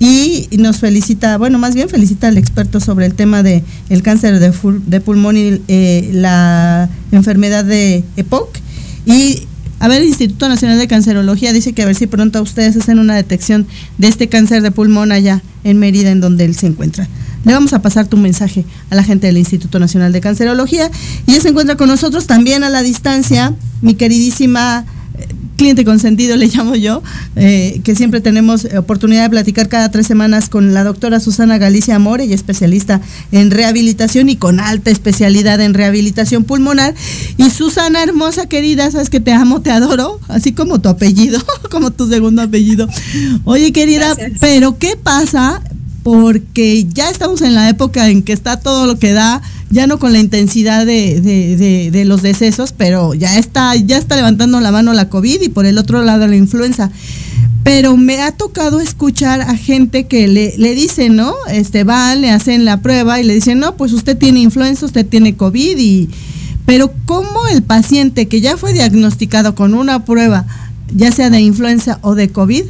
y nos felicita, bueno, más bien felicita al experto sobre el tema de cáncer de, de pulmón y eh, la enfermedad de EPOC. Y a ver, el Instituto Nacional de Cancerología dice que a ver si pronto ustedes hacen una detección de este cáncer de pulmón allá en Mérida, en donde él se encuentra. Le vamos a pasar tu mensaje a la gente del Instituto Nacional de Cancerología. Y ya se encuentra con nosotros también a la distancia, mi queridísima cliente consentido, (laughs) le llamo yo, eh, que siempre tenemos oportunidad de platicar cada tres semanas con la doctora Susana Galicia Amore, ella especialista en rehabilitación y con alta especialidad en rehabilitación pulmonar. Y Susana, hermosa, querida, sabes que te amo, te adoro, así como tu apellido, (laughs) como tu segundo apellido. Oye, querida, pero ¿qué pasa? Porque ya estamos en la época en que está todo lo que da ya no con la intensidad de, de, de, los decesos, pero ya está, ya está levantando la mano la COVID y por el otro lado la influenza. Pero me ha tocado escuchar a gente que le, le dicen, ¿no? Este, van, le hacen la prueba y le dicen, no, pues usted tiene influenza, usted tiene COVID y... Pero ¿cómo el paciente que ya fue diagnosticado con una prueba, ya sea de influenza o de COVID,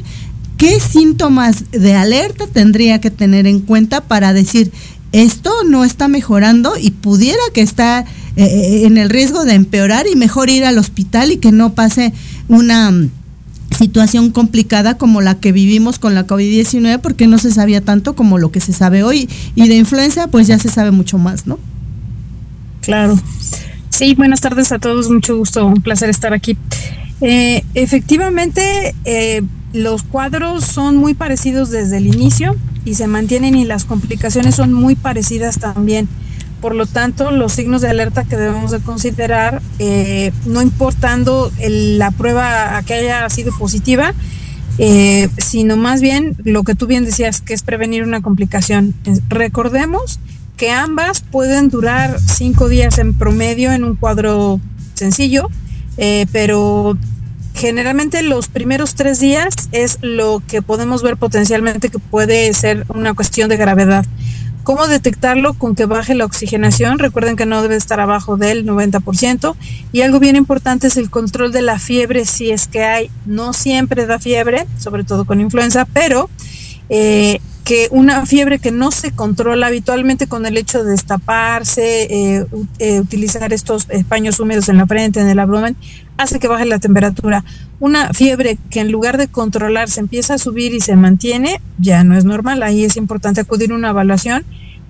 qué síntomas de alerta tendría que tener en cuenta para decir, esto no está mejorando y pudiera que está eh, eh, en el riesgo de empeorar y mejor ir al hospital y que no pase una mm, situación complicada como la que vivimos con la COVID-19 porque no se sabía tanto como lo que se sabe hoy y de influenza pues ya se sabe mucho más, ¿no? Claro. Sí, buenas tardes a todos, mucho gusto, un placer estar aquí. Eh, efectivamente, los cuadros son muy parecidos desde el inicio y se mantienen y las complicaciones son muy parecidas también. por lo tanto los signos de alerta que debemos de considerar, eh, no importando la prueba que haya sido positiva, eh, sino más bien lo que tú bien decías, que es prevenir una complicación. Recordemos que ambas pueden durar cinco días en promedio en un cuadro sencillo, eh, pero generalmente los primeros tres días es lo que podemos ver potencialmente que puede ser una cuestión de gravedad. ¿Cómo detectarlo? Con que baje la oxigenación. Recuerden que no debe estar abajo del 90%. Y algo bien importante es el control de la fiebre, si es que hay. No siempre da fiebre, sobre todo con influenza, pero eh, que una fiebre que no se controla habitualmente con el hecho de destaparse, eh, eh, utilizar estos paños húmedos en la frente, en el abdomen, hace que baje la temperatura. Una fiebre que en lugar de controlarse empieza a subir y se mantiene, ya no es normal. Ahí es importante acudir a una evaluación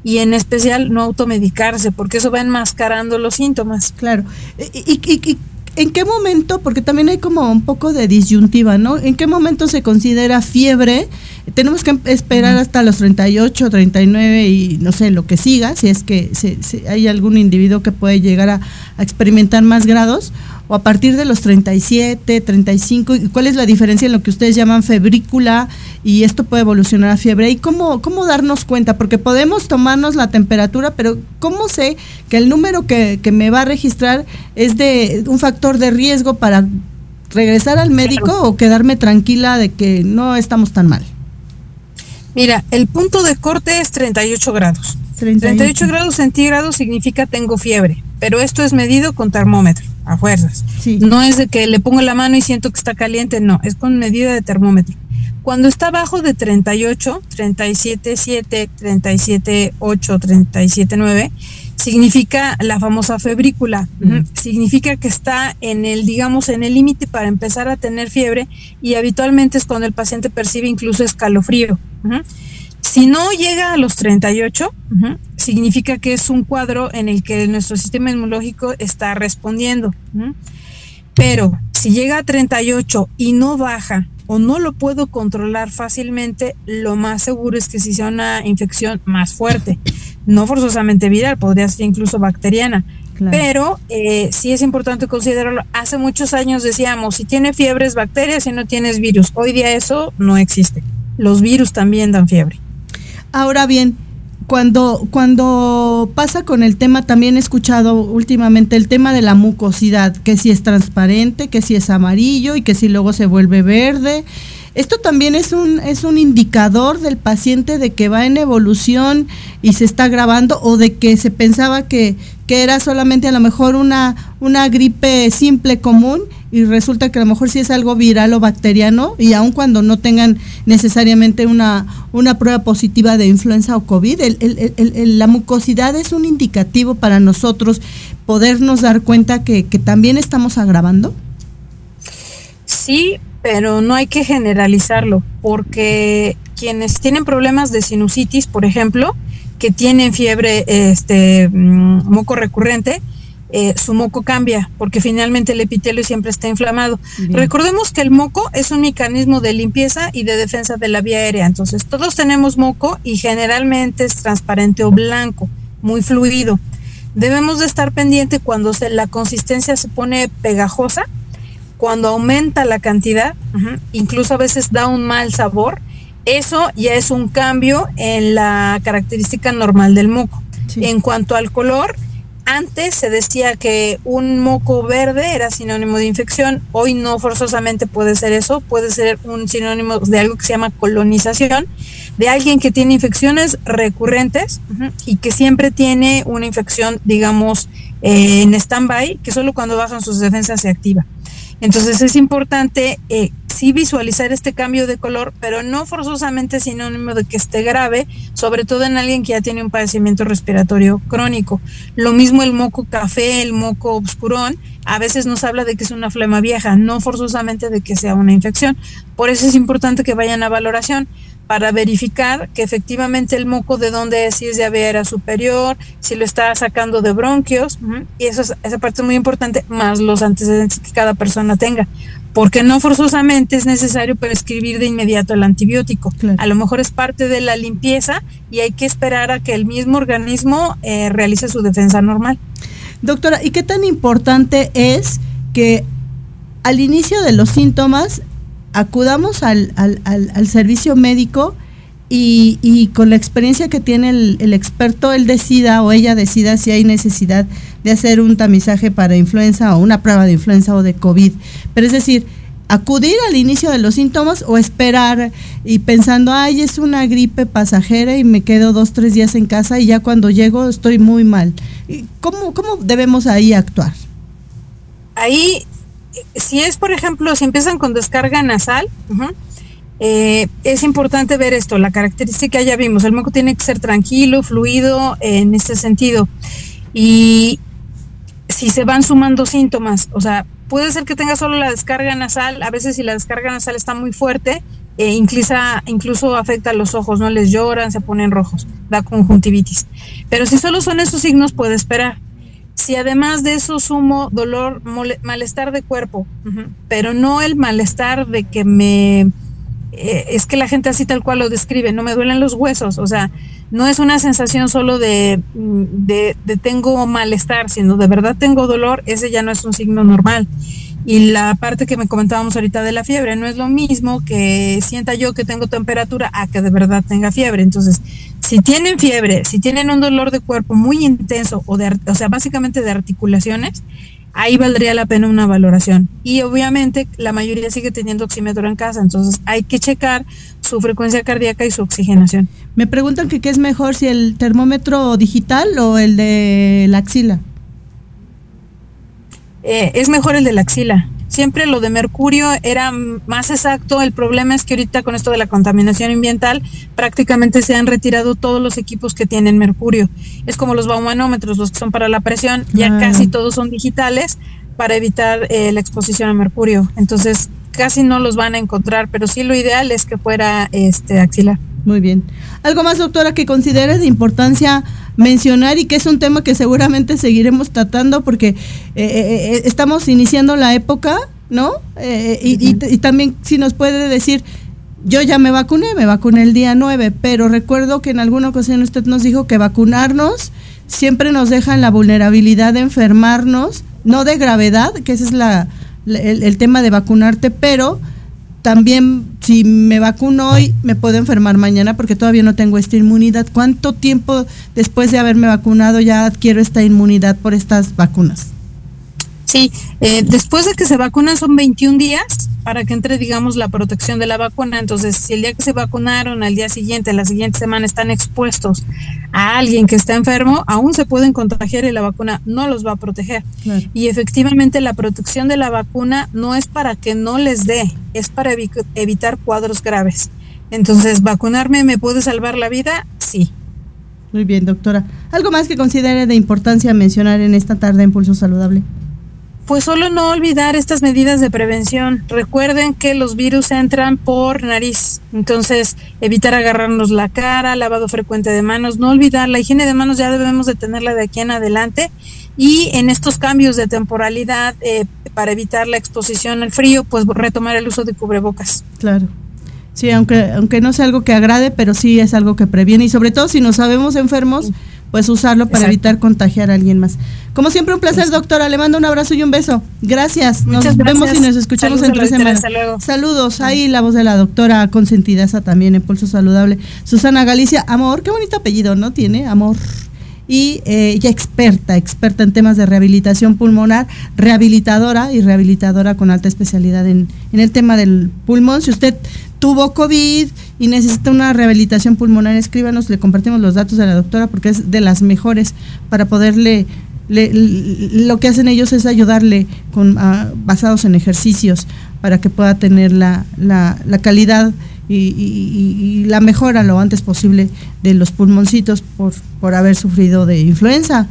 y en especial no automedicarse, porque eso va enmascarando los síntomas. Claro. ¿Y, y, en qué momento, porque también hay como un poco de disyuntiva, ¿no? ¿En qué momento se considera fiebre? Tenemos que esperar hasta los 38, 39 y no sé, lo que siga, si es que hay algún individuo que puede llegar a experimentar más grados o a partir de los 37, 35, ¿cuál es la diferencia en lo que ustedes llaman febrícula y esto puede evolucionar a fiebre? ¿Y cómo, cómo darnos cuenta? Porque podemos tomarnos la temperatura, pero ¿cómo sé que el número que, que me va a registrar es de un factor de riesgo para regresar al médico o quedarme tranquila de que no estamos tan mal? Mira, el punto de corte es 38 grados. 38 grados centígrados significa tengo fiebre, pero esto es medido con termómetro a fuerzas. No es de que le pongo la mano y siento que está caliente, no, es con medida de termómetro. Cuando está abajo de 38, 37.7, 37.8, 37.9, significa la famosa febrícula. Significa que está en el, digamos, en el límite para empezar a tener fiebre y habitualmente es cuando el paciente percibe incluso escalofrío. Si no llega a los 38, significa que es un cuadro en el que nuestro sistema inmunológico está respondiendo. Pero si llega a 38 y no baja o no lo puedo controlar fácilmente, lo más seguro es que si sea una infección más fuerte, no forzosamente viral, podría ser incluso bacteriana. Pero eh, sí es importante considerarlo. Hace muchos años decíamos, si tiene fiebre es bacteria, si no tienes virus. Hoy día eso no existe. Los virus también dan fiebre. Ahora bien, cuando, cuando pasa con el tema, también he escuchado últimamente el tema de la mucosidad, que si es transparente, que si es amarillo y que si luego se vuelve verde. Esto también es un, es un indicador del paciente de que va en evolución y se está grabando o de que se pensaba que, que era solamente a lo mejor una, una gripe simple común y resulta que a lo mejor sí es algo viral o bacteriano y aun cuando no tengan necesariamente una, una prueba positiva de influenza o COVID, la mucosidad es un indicativo para nosotros podernos dar cuenta que, que también estamos agravando. Sí, pero no hay que generalizarlo porque quienes tienen problemas de sinusitis, por ejemplo, que tienen fiebre, este mm, moco recurrente, eh, su moco cambia, porque finalmente el epitelio siempre está inflamado. Recordemos que el moco es un mecanismo de limpieza y de defensa de la vía aérea. Entonces, todos tenemos moco y generalmente es transparente o blanco, muy fluido. Debemos de estar pendiente cuando se, la consistencia se pone pegajosa, cuando aumenta la cantidad, incluso a veces da un mal sabor. Eso ya es un cambio en la característica normal del moco. En cuanto al color, antes se decía que un moco verde era sinónimo de infección, hoy no forzosamente puede ser eso, puede ser un sinónimo de algo que se llama colonización, de alguien que tiene infecciones recurrentes y que siempre tiene una infección, digamos, eh, en stand-by, que solo cuando bajan sus defensas se activa. Entonces es importante eh, sí visualizar este cambio de color, pero no forzosamente sinónimo de que esté grave, sobre todo en alguien que ya tiene un padecimiento respiratorio crónico. Lo mismo el moco café, el moco obscurón, a veces nos habla de que es una flema vieja, no forzosamente de que sea una infección. Por eso es importante que vayan a valoración. para verificar que efectivamente el moco de dónde es, si es de vía superior, si lo está sacando de bronquios, y eso es, esa parte es muy importante, más los antecedentes que cada persona tenga, porque no forzosamente es necesario prescribir de inmediato el antibiótico. A lo mejor es parte de la limpieza y hay que esperar a que el mismo organismo eh, realice su defensa normal. Doctora, ¿y qué tan importante es que al inicio de los síntomas acudamos al, al, al, servicio médico y, y, con la experiencia que tiene el, experto, él decida o ella decida si hay necesidad de hacer un tamizaje para influenza o una prueba de influenza o de COVID. Pero es decir, acudir al inicio de los síntomas o esperar y pensando, ay, es una gripe pasajera y me quedo dos, tres días en casa y ya cuando llego estoy muy mal. ¿Cómo, cómo debemos ahí actuar? Ahí si es, por ejemplo, si empiezan con descarga nasal, eh, es importante ver esto, la característica ya vimos, el moco tiene que ser tranquilo, fluido en este sentido. Y si se van sumando síntomas, o sea, puede ser que tenga solo la descarga nasal, a veces si la descarga nasal está muy fuerte, eh, incluso, incluso afecta a los ojos, no les lloran, se ponen rojos, da conjuntivitis. Pero si solo son esos signos, puede esperar. Si además de eso sumo dolor, malestar de cuerpo, pero no el malestar de que me... Eh, es que la gente así tal cual lo describe, no me duelen los huesos, o sea, no es una sensación solo de, de, de tengo malestar, sino de verdad tengo dolor, ese ya no es un signo normal. Y la parte que me comentábamos ahorita de la fiebre, no es lo mismo que sienta yo que tengo temperatura a que de verdad tenga fiebre. Entonces, si tienen fiebre, si tienen un dolor de cuerpo muy intenso o, de, o sea, básicamente de articulaciones, ahí valdría la pena una valoración. Y obviamente la mayoría sigue teniendo oxímetro en casa, entonces hay que checar su frecuencia cardíaca y su oxigenación. Me preguntan que qué es mejor, si el termómetro digital o el de la axila. Eh, es mejor el de la axila. Siempre lo de mercurio era más exacto. El problema es que ahorita con esto de la contaminación ambiental prácticamente se han retirado todos los equipos que tienen mercurio. Es como los baumanómetros, los que son para la presión, ya casi todos son digitales para evitar eh, la exposición a mercurio. Entonces casi no los van a encontrar, pero sí lo ideal es que fuera este axilar. Muy bien. ¿Algo más, doctora, que considere de importancia mencionar y que es un tema que seguramente seguiremos tratando porque eh, eh, eh, estamos iniciando la época, ¿no? y, y, también si nos puede decir, yo ya me vacuné, me vacuné el día 9, pero recuerdo que en alguna ocasión usted nos dijo que vacunarnos siempre nos deja en la vulnerabilidad de enfermarnos, no de gravedad, que ese es la, el tema de vacunarte, pero también si me vacuno hoy me puedo enfermar mañana porque todavía no tengo esta inmunidad. ¿Cuánto tiempo después de haberme vacunado ya adquiero esta inmunidad por estas vacunas? Sí, eh, después de que se vacunan son 21 días para que entre, digamos, la protección de la vacuna. Entonces, si el día que se vacunaron, al día siguiente, la siguiente semana están expuestos a alguien que está enfermo, aún se pueden contagiar y la vacuna no los va a proteger. Y efectivamente la protección de la vacuna no es para que no les dé, es para evitar cuadros graves. Entonces, ¿vacunarme me puede salvar la vida? Sí. Muy bien, doctora. ¿Algo más que considere de importancia mencionar en esta tarde en Pulso Saludable? Pues solo no olvidar estas medidas de prevención. Recuerden que los virus entran por nariz, entonces evitar agarrarnos la cara, lavado frecuente de manos, no olvidar la higiene de manos ya debemos de tenerla de aquí en adelante y en estos cambios de temporalidad eh, para evitar la exposición al frío, pues retomar el uso de cubrebocas. Claro. Sí, aunque aunque no sea algo que agrade, pero sí es algo que previene y sobre todo si nos sabemos enfermos pues usarlo para evitar contagiar a alguien más. Como siempre, un placer, doctora. Le mando un abrazo y un beso. Gracias. nos vemos y nos escuchamos en tres semanas. Saludos. Ahí la voz de la doctora consentida, esa también en Pulso Saludable. Susana Galicia, amor, qué bonito apellido, ¿no? Tiene, amor y eh, ella experta, experta en temas de rehabilitación pulmonar, rehabilitadora y rehabilitadora con alta especialidad en, en el tema del pulmón. Si usted tuvo COVID y necesita una rehabilitación pulmonar, escríbanos, le compartimos los datos de la doctora porque es de las mejores para poderle lo que hacen ellos es ayudarle con ah, basados en ejercicios para que pueda tener la, la, calidad y, la mejora lo antes posible de los pulmoncitos por, por haber sufrido de influenza,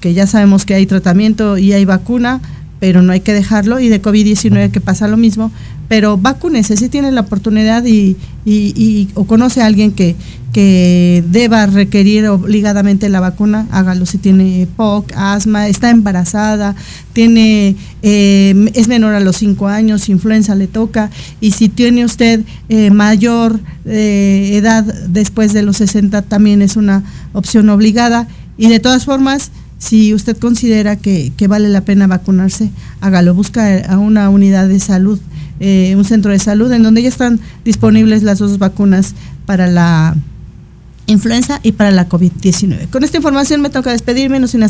que ya sabemos que hay tratamiento y hay vacuna, pero no hay que dejarlo, y de COVID-19 que pasa lo mismo, pero vacúnese, si tiene la oportunidad y, o conoce a alguien que, que deba requerir obligadamente la vacuna, hágalo. Si tiene POC, asma, está embarazada, tiene eh, es menor a los 5 años, influenza le toca, y si tiene usted eh, mayor eh, edad después de los 60, también es una opción obligada. Y de todas formas, si usted considera que, vale la pena vacunarse, hágalo, busca a una unidad de salud, eh, un centro de salud en donde ya están disponibles las dos vacunas para la influenza y para la COVID-19. Con esta información me toca despedirme, no sin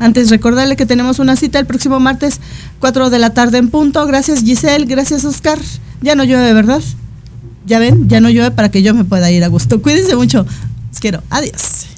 antes recordarle que tenemos una cita el próximo martes, 4 de la tarde en punto. Gracias Giselle, gracias Oscar. Ya no llueve, ¿verdad? Ya ven, ya no llueve para que yo me pueda ir a gusto. Cuídense mucho. Os quiero. Adiós.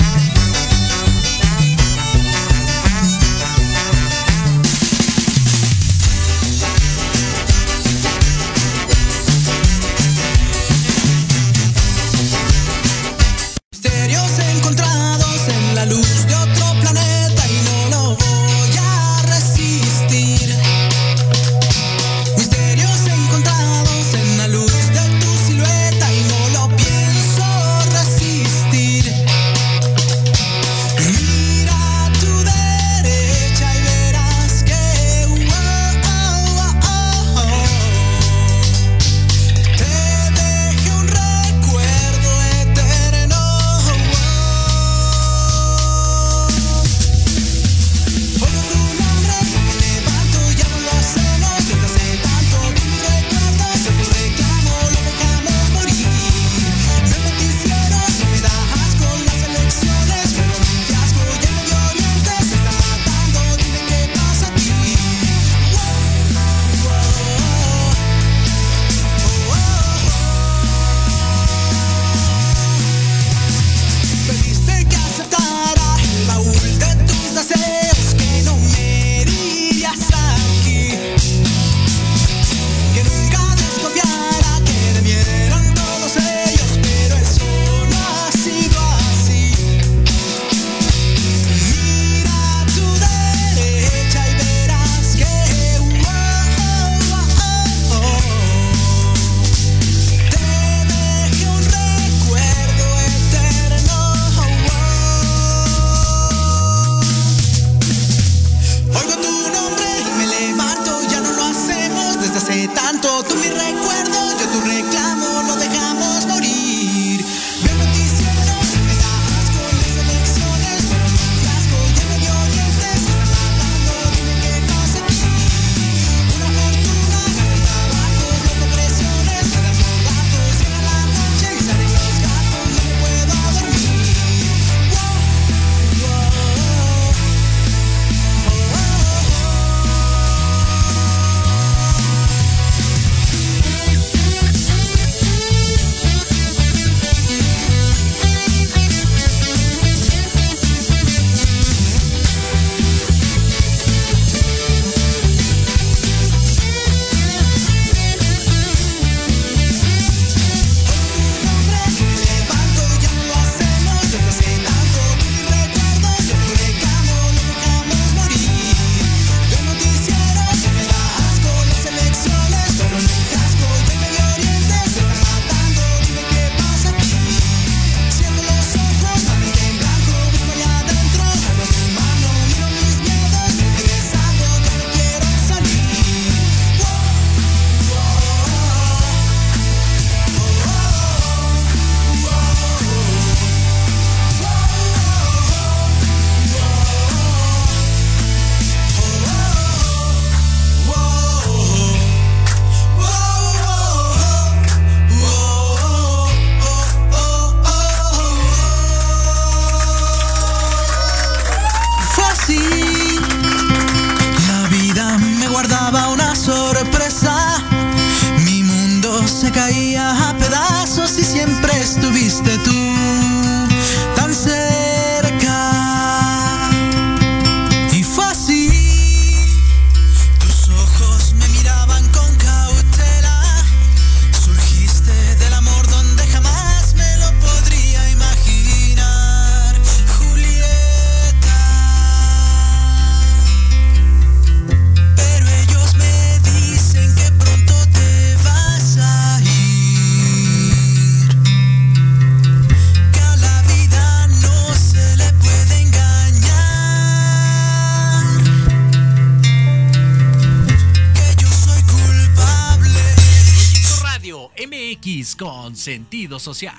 Con sentido social.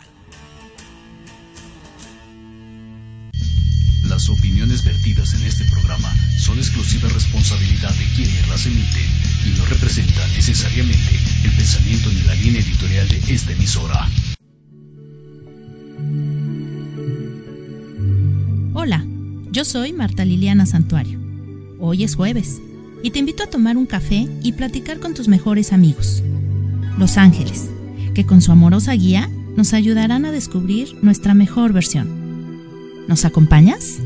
Las opiniones vertidas en este programa son exclusiva responsabilidad de quienes las emiten y no representan necesariamente el pensamiento ni la línea editorial de esta emisora. Hola, yo soy Marta Liliana Santuario. Hoy es jueves y te invito a tomar un café y platicar con tus mejores amigos, los ángeles, que con su amorosa guía nos ayudarán a descubrir nuestra mejor versión. ¿Nos acompañas?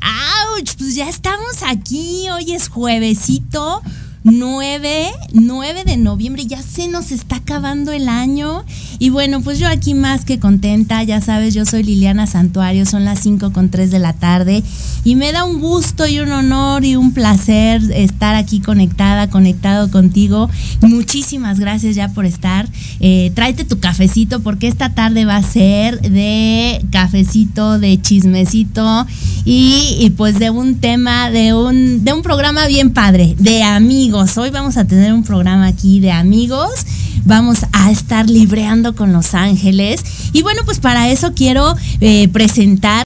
¡Auch! Pues ya estamos aquí, hoy es juevesito 9, 9 de noviembre, ya se nos está acabando el año. Y bueno, pues yo aquí más que contenta, ya sabes, yo soy Liliana Santuario, son las 5 con 3 de la tarde. Y me da un gusto y un honor y un placer estar aquí conectada, conectado contigo. Muchísimas gracias ya por estar. Eh, tráete tu cafecito porque esta tarde va a ser de cafecito, de chismecito y, y pues de un tema, de un, de un programa bien padre, de amigos Hoy vamos a tener un programa aquí de amigos. Vamos a estar libreando con los ángeles. Y bueno, pues para eso quiero eh, presentar